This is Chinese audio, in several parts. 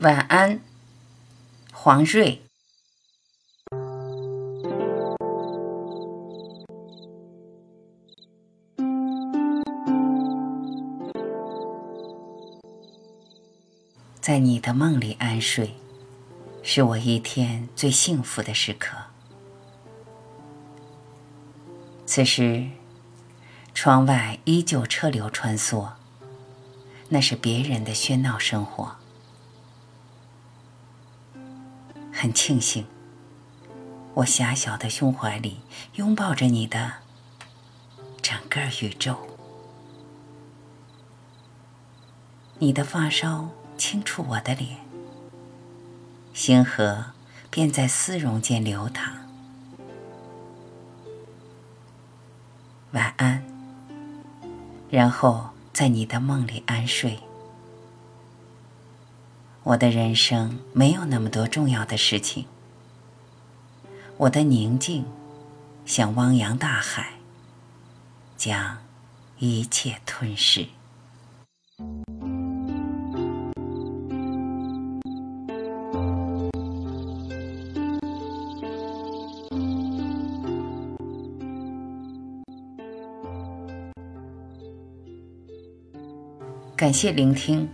晚安，黄瑞。在你的梦里安睡，是我一天最幸福的时刻。此时，窗外依旧车流穿梭，那是别人的喧闹生活。很庆幸，我狭小的胸怀里拥抱着你的整个宇宙。你的发梢。轻触我的脸，星河便在丝绒间流淌。晚安，然后在你的梦里安睡。我的人生没有那么多重要的事情，我的宁静像汪洋大海，将一切吞噬。感谢聆听，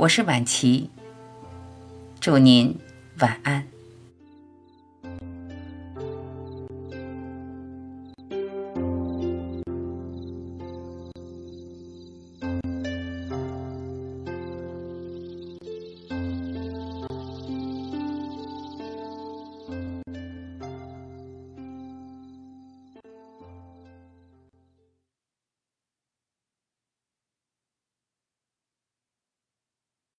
我是晚琪，祝您晚安。